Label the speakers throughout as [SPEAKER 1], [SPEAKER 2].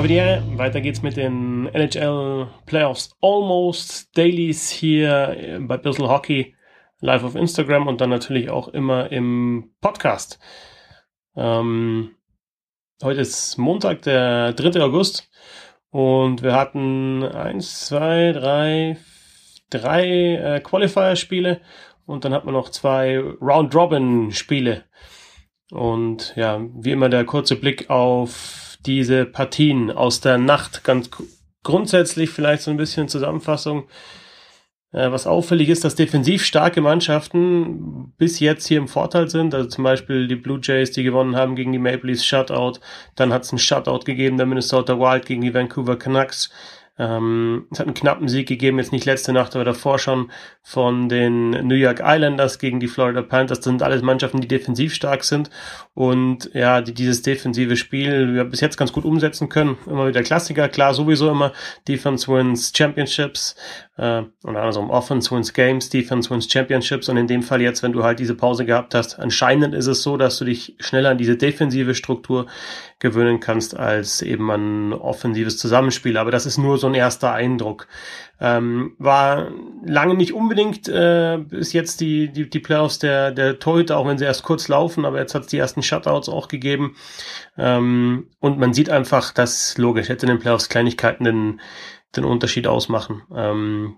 [SPEAKER 1] Habe Ehre. Weiter geht's mit den NHL Playoffs Almost Dailies hier bei Bissel Hockey live auf Instagram und dann natürlich auch immer im Podcast. Ähm, heute ist Montag, der 3. August und wir hatten eins, zwei, drei, drei äh, Qualifier-Spiele und dann hat man noch zwei Round-Robin-Spiele. Und ja, wie immer der kurze Blick auf diese Partien aus der Nacht. Ganz grundsätzlich vielleicht so ein bisschen Zusammenfassung. Äh, was auffällig ist, dass defensiv starke Mannschaften bis jetzt hier im Vorteil sind. Also zum Beispiel die Blue Jays, die gewonnen haben gegen die Maple Leafs Shutout. Dann hat es einen Shutout gegeben, der Minnesota Wild gegen die Vancouver Canucks. Ähm, es hat einen knappen Sieg gegeben, jetzt nicht letzte Nacht, aber davor schon von den New York Islanders gegen die Florida Panthers. Das sind alles Mannschaften, die defensiv stark sind und ja, die dieses defensive Spiel ja, bis jetzt ganz gut umsetzen können. Immer wieder Klassiker, klar, sowieso immer Defense wins Championships äh, und andersrum Offense wins Games, Defense wins Championships und in dem Fall jetzt, wenn du halt diese Pause gehabt hast, anscheinend ist es so, dass du dich schneller an diese defensive Struktur gewöhnen kannst als eben ein offensives Zusammenspiel. Aber das ist nur so ein erster Eindruck. Ähm, war lange nicht unbedingt äh, bis jetzt die, die, die Playoffs der, der Torhüter, auch wenn sie erst kurz laufen, aber jetzt hat es die ersten Shutouts auch gegeben. Ähm, und man sieht einfach, dass logisch hätte in den Playoffs Kleinigkeiten den, den Unterschied ausmachen. Ähm,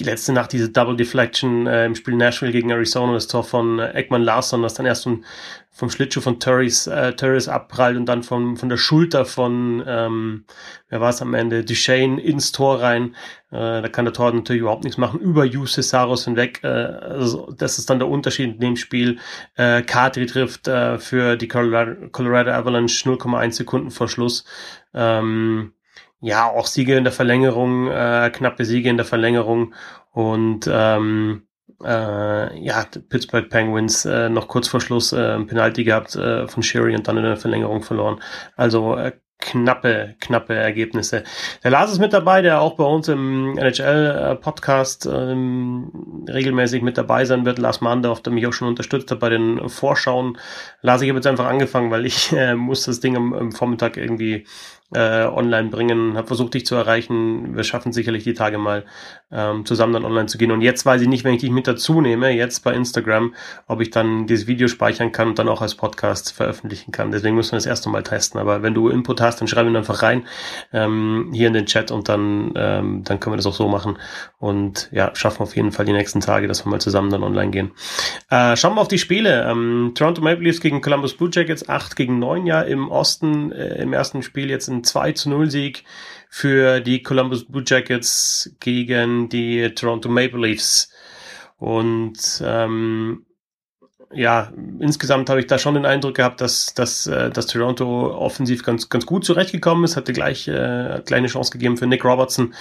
[SPEAKER 1] die letzte Nacht diese Double Deflection äh, im Spiel Nashville gegen Arizona, das Tor von äh, Ekman Larsson, das dann erst vom, vom Schlittschuh von Turris, äh, Turris abprallt und dann von, von der Schulter von, ähm, wer war es am Ende, Duchesne ins Tor rein. Äh, da kann der Tor natürlich überhaupt nichts machen, über Hugh Cesaros hinweg. Äh, also das ist dann der Unterschied in dem Spiel. Äh, Katri trifft äh, für die Colorado, Colorado Avalanche 0,1 Sekunden vor Schluss. Ähm, ja, auch Siege in der Verlängerung, äh, knappe Siege in der Verlängerung und ähm, äh, ja, Pittsburgh Penguins äh, noch kurz vor Schluss äh, ein Penalty gehabt äh, von Sherry und dann in der Verlängerung verloren. Also äh, knappe, knappe Ergebnisse. Der Lars ist mit dabei, der auch bei uns im NHL-Podcast ähm, regelmäßig mit dabei sein wird. Lars Mandorf, der mich auch schon unterstützt hat bei den Vorschauen. Lars, ich habe jetzt einfach angefangen, weil ich äh, muss das Ding am, am Vormittag irgendwie äh, online bringen, habe versucht, dich zu erreichen. Wir schaffen sicherlich die Tage mal ähm, zusammen dann online zu gehen. Und jetzt weiß ich nicht, wenn ich dich mit dazu nehme, jetzt bei Instagram, ob ich dann dieses Video speichern kann und dann auch als Podcast veröffentlichen kann. Deswegen müssen wir das erste Mal testen. Aber wenn du Input hast, dann schreib ihn einfach rein ähm, hier in den Chat und dann, ähm, dann können wir das auch so machen. Und ja, schaffen auf jeden Fall die nächsten Tage, dass wir mal zusammen dann online gehen. Äh, schauen wir auf die Spiele. Ähm, Toronto Maple Leafs gegen Columbus Blue Jackets 8 gegen 9 ja im Osten äh, im ersten Spiel jetzt in ein 2 zu 0 Sieg für die Columbus Blue Jackets gegen die Toronto Maple Leafs. Und ähm, ja, insgesamt habe ich da schon den Eindruck gehabt, dass, dass, äh, dass Toronto offensiv ganz, ganz gut zurechtgekommen ist, hatte gleich äh, kleine Chance gegeben für Nick Robertson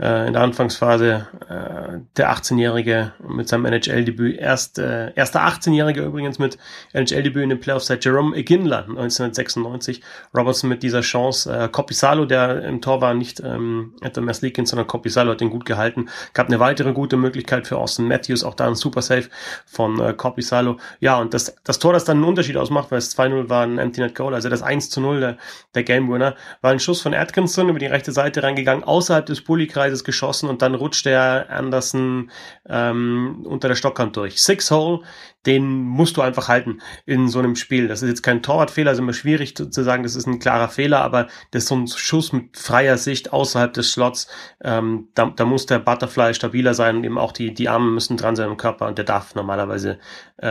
[SPEAKER 1] äh, in der Anfangsphase. Äh, der 18-Jährige mit seinem NHL-Debüt, erst, äh, erster 18-Jährige übrigens mit NHL-Debüt in den Playoffs seit Jerome Iginla 1996. Robertson mit dieser Chance. Äh, Copisalo, der im Tor war, nicht ähm, etwa Merslikins, sondern Copisalo hat den gut gehalten. Gab eine weitere gute Möglichkeit für Austin Matthews, auch da ein Super Save von äh, Copisalo ja, und das, das Tor, das dann einen Unterschied ausmacht, weil es 2-0 war ein Empty Net Goal, also das 1-0 der, der Game Winner, war ein Schuss von Atkinson über die rechte Seite reingegangen, außerhalb des Bullykreises geschossen und dann rutscht der Anderson ähm, unter der Stockhand durch. Six Hole, den musst du einfach halten in so einem Spiel. Das ist jetzt kein Torwartfehler, ist immer schwierig zu, zu sagen, das ist ein klarer Fehler, aber das ist so ein Schuss mit freier Sicht außerhalb des Slots. Ähm, da, da muss der Butterfly stabiler sein und eben auch die, die Arme müssen dran sein im Körper und der darf normalerweise äh,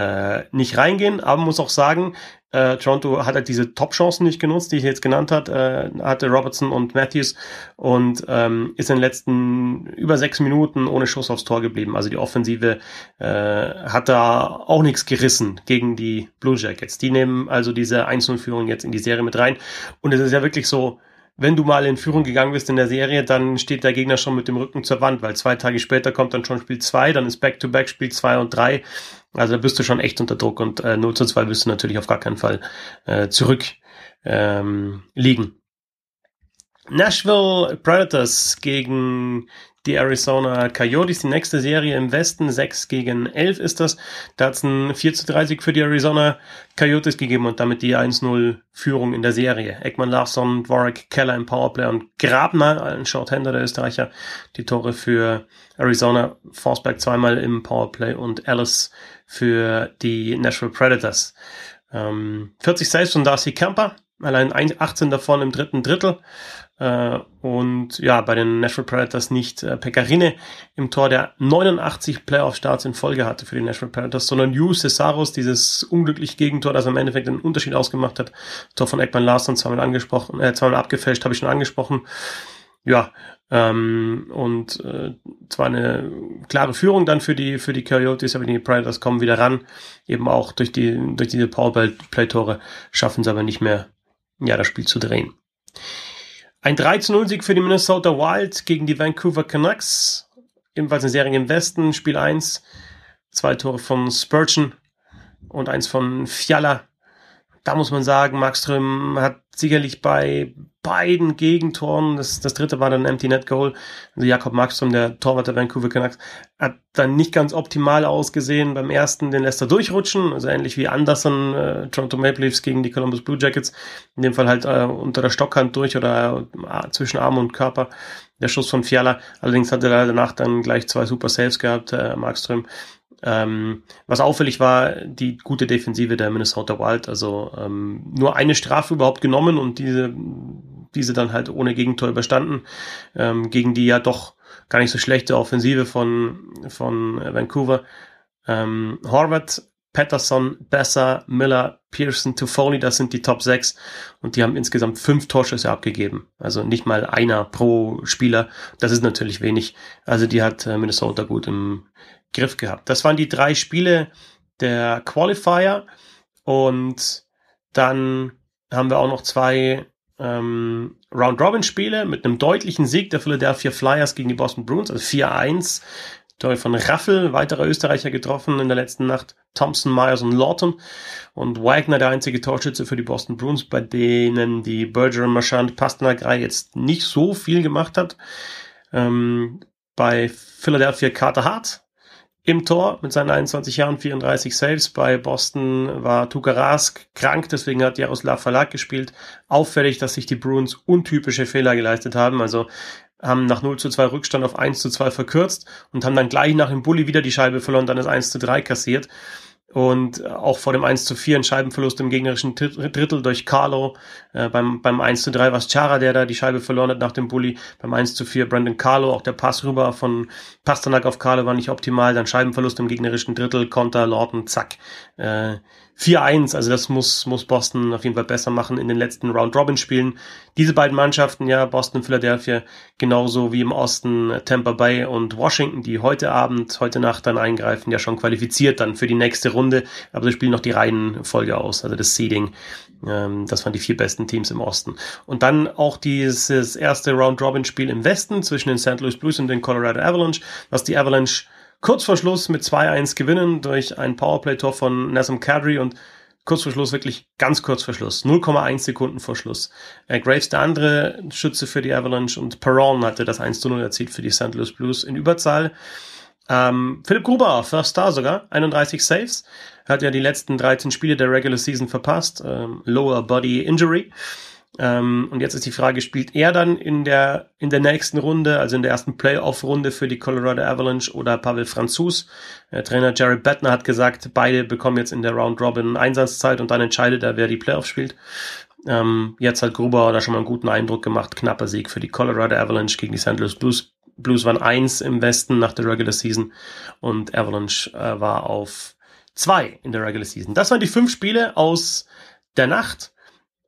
[SPEAKER 1] nicht reingehen, aber muss auch sagen, äh, Toronto hat halt diese Top-Chancen nicht genutzt, die ich jetzt genannt hat, äh, hatte Robertson und Matthews und ähm, ist in den letzten über sechs Minuten ohne Schuss aufs Tor geblieben. Also die Offensive äh, hat da auch nichts gerissen gegen die Blue Jackets. Die nehmen also diese 1-0-Führung jetzt in die Serie mit rein. Und es ist ja wirklich so, wenn du mal in Führung gegangen bist in der Serie, dann steht der Gegner schon mit dem Rücken zur Wand, weil zwei Tage später kommt dann schon Spiel 2, dann ist Back-to-Back -back Spiel 2 und 3 also da bist du schon echt unter Druck und äh, 0 zu 2 wirst du natürlich auf gar keinen Fall äh, zurück ähm, liegen. Nashville Predators gegen die Arizona Coyotes, die nächste Serie im Westen, 6 gegen 11 ist das. Da hat es ein 4 zu 3 Sieg für die Arizona Coyotes gegeben und damit die 1-0 Führung in der Serie. Ekman Larsson, Dvorak, Keller im Powerplay und Grabner, ein Shorthander der Österreicher, die Tore für Arizona, Forsberg zweimal im Powerplay und Alice für die Nashville Predators. Ähm, 40 Saves von Darcy Kemper, allein 18 davon im dritten Drittel. Äh, und ja, bei den Nashville Predators nicht äh, Pekarine im Tor, der 89 Playoff-Starts in Folge hatte für die Nashville Predators, sondern Hugh Cesaros, dieses unglückliche Gegentor, das am Endeffekt einen Unterschied ausgemacht hat. Tor von Ekman Larson zweimal angesprochen, äh, zweimal abgefälscht, habe ich schon angesprochen. Ja, ähm, und äh, zwar eine klare Führung dann für die für die Coyotes, aber die Predators kommen wieder ran. Eben auch durch die durch diese Powerplay-Tore schaffen sie aber nicht mehr, ja, das Spiel zu drehen. Ein 3-0-Sieg für die Minnesota Wild gegen die Vancouver Canucks. Ebenfalls eine Serie im Westen. Spiel 1. Zwei Tore von Spurgeon und eins von Fiala da muss man sagen, Markström hat sicherlich bei beiden Gegentoren, das, das dritte war dann ein Empty Net Goal, also Jakob Markström, der Torwart der Vancouver Canucks, hat dann nicht ganz optimal ausgesehen. Beim ersten, den lässt er durchrutschen, also ähnlich wie Anderson, äh, Toronto Maple Leafs gegen die Columbus Blue Jackets, in dem Fall halt äh, unter der Stockhand durch oder äh, zwischen Arm und Körper. Der Schuss von Fiala, allerdings hat er danach dann gleich zwei super Saves gehabt, äh, Markström. Ähm, was auffällig war, die gute Defensive der Minnesota Wild, also ähm, nur eine Strafe überhaupt genommen und diese, diese dann halt ohne Gegentor überstanden, ähm, gegen die ja doch gar nicht so schlechte Offensive von, von Vancouver. Ähm, Horvath, Patterson, Besser, Miller, Pearson, Toffoli, das sind die Top 6 und die haben insgesamt fünf Torschüsse abgegeben. Also nicht mal einer pro Spieler. Das ist natürlich wenig. Also die hat äh, Minnesota gut im, Griff gehabt. Das waren die drei Spiele der Qualifier und dann haben wir auch noch zwei ähm, Round-Robin-Spiele mit einem deutlichen Sieg der Philadelphia Flyers gegen die Boston Bruins, also 4-1. Tor von Raffel, weiterer Österreicher getroffen in der letzten Nacht. Thompson, Myers und Lawton. Und Wagner der einzige Torschütze für die Boston Bruins, bei denen die Bergeron, Marchand, Pasternak jetzt nicht so viel gemacht hat. Ähm, bei Philadelphia Carter Hart im Tor mit seinen 21 Jahren 34 Saves. Bei Boston war Tuka Rask krank, deswegen hat Jaroslav Verlag gespielt. Auffällig, dass sich die Bruins untypische Fehler geleistet haben. Also haben nach 0 zu 2 Rückstand auf 1 zu 2 verkürzt und haben dann gleich nach dem Bulli wieder die Scheibe verloren, dann das 1 zu 3 kassiert. Und auch vor dem 1 zu 4 ein Scheibenverlust im gegnerischen Drittel durch Carlo. Äh, beim, beim 1 zu 3 war es Chara, der da die Scheibe verloren hat nach dem Bully. Beim 1 zu 4 Brandon Carlo, auch der Pass rüber von Pasternak auf Carlo war nicht optimal. Dann Scheibenverlust im gegnerischen Drittel, Konter, Lawton, zack. Äh, 4-1, also das muss, muss Boston auf jeden Fall besser machen in den letzten Round-Robin-Spielen. Diese beiden Mannschaften, ja, Boston, Philadelphia, genauso wie im Osten Tampa Bay und Washington, die heute Abend, heute Nacht dann eingreifen, ja schon qualifiziert dann für die nächste Runde, aber sie spielen noch die Reihenfolge aus, also das Seeding. Ähm, das waren die vier besten Teams im Osten. Und dann auch dieses erste Round-Robin-Spiel im Westen zwischen den St. Louis Blues und den Colorado Avalanche, was die Avalanche kurz vor Schluss mit 2-1 gewinnen durch ein Powerplay-Tor von Nassim Kadri und kurz vor Schluss, wirklich ganz kurz vor Schluss, 0,1 Sekunden vor Schluss. Äh, Graves, der andere Schütze für die Avalanche und Perron hatte das 1 0 erzielt für die St. Louis Blues in Überzahl. Ähm, Philipp Gruber, First Star sogar, 31 Saves, hat ja die letzten 13 Spiele der Regular Season verpasst, ähm, Lower Body Injury. Ähm, und jetzt ist die Frage, spielt er dann in der, in der nächsten Runde, also in der ersten Playoff-Runde für die Colorado Avalanche oder Pavel Franzus? Der Trainer Jared Bettner hat gesagt, beide bekommen jetzt in der Round Robin Einsatzzeit und dann entscheidet er, wer die Playoffs spielt. Ähm, jetzt hat Gruber da schon mal einen guten Eindruck gemacht. Knapper Sieg für die Colorado Avalanche gegen die St. Louis Blues. Blues waren eins im Westen nach der Regular Season und Avalanche äh, war auf zwei in der Regular Season. Das waren die fünf Spiele aus der Nacht.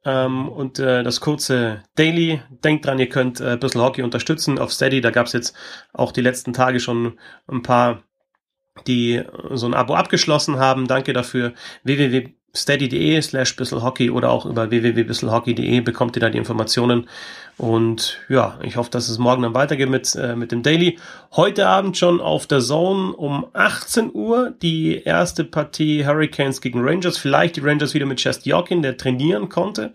[SPEAKER 1] Ähm, und äh, das kurze Daily. Denkt dran, ihr könnt äh, Bissl Hockey unterstützen auf Steady. Da gab's jetzt auch die letzten Tage schon ein paar, die so ein Abo abgeschlossen haben. Danke dafür. www steady.de slash bisselhockey oder auch über www.bisselhockey.de bekommt ihr da die Informationen. Und ja, ich hoffe, dass es morgen dann weitergeht mit, äh, mit dem Daily. Heute Abend schon auf der Zone um 18 Uhr die erste Partie Hurricanes gegen Rangers. Vielleicht die Rangers wieder mit Chest Jokin, der trainieren konnte.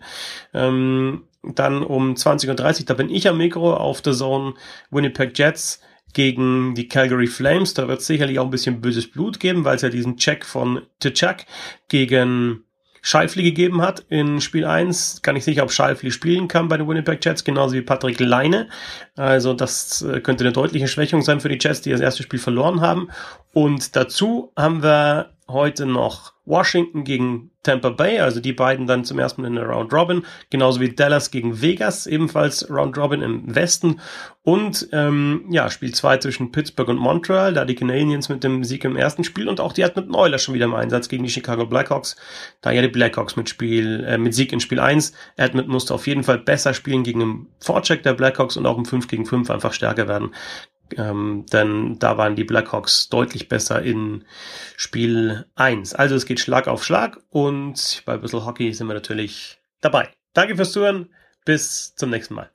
[SPEAKER 1] Ähm, Dann um 20.30 Uhr, da bin ich am Mikro auf der Zone Winnipeg Jets gegen die Calgary Flames. Da wird es sicherlich auch ein bisschen böses Blut geben, weil es ja diesen Check von Tchak gegen Scheifli gegeben hat in Spiel 1. Kann ich sicher, ob Scheifli spielen kann bei den Winnipeg Jets, genauso wie Patrick Leine. Also das äh, könnte eine deutliche Schwächung sein für die Jets, die das erste Spiel verloren haben. Und dazu haben wir heute noch Washington gegen Tampa Bay, also die beiden dann zum ersten Mal in der Round Robin, genauso wie Dallas gegen Vegas, ebenfalls Round Robin im Westen. Und ähm, ja, Spiel 2 zwischen Pittsburgh und Montreal, da die Canadiens mit dem Sieg im ersten Spiel und auch die Edmonton Oilers schon wieder im Einsatz gegen die Chicago Blackhawks, da ja die Blackhawks mit Spiel, äh, mit Sieg in Spiel 1. Edmonton musste auf jeden Fall besser spielen gegen den Vorcheck der Blackhawks und auch im 5 gegen 5 einfach stärker werden. Ähm, denn da waren die Blackhawks deutlich besser in Spiel 1. Also es geht Schlag auf Schlag und bei Bissl Hockey sind wir natürlich dabei. Danke fürs Zuhören. Bis zum nächsten Mal.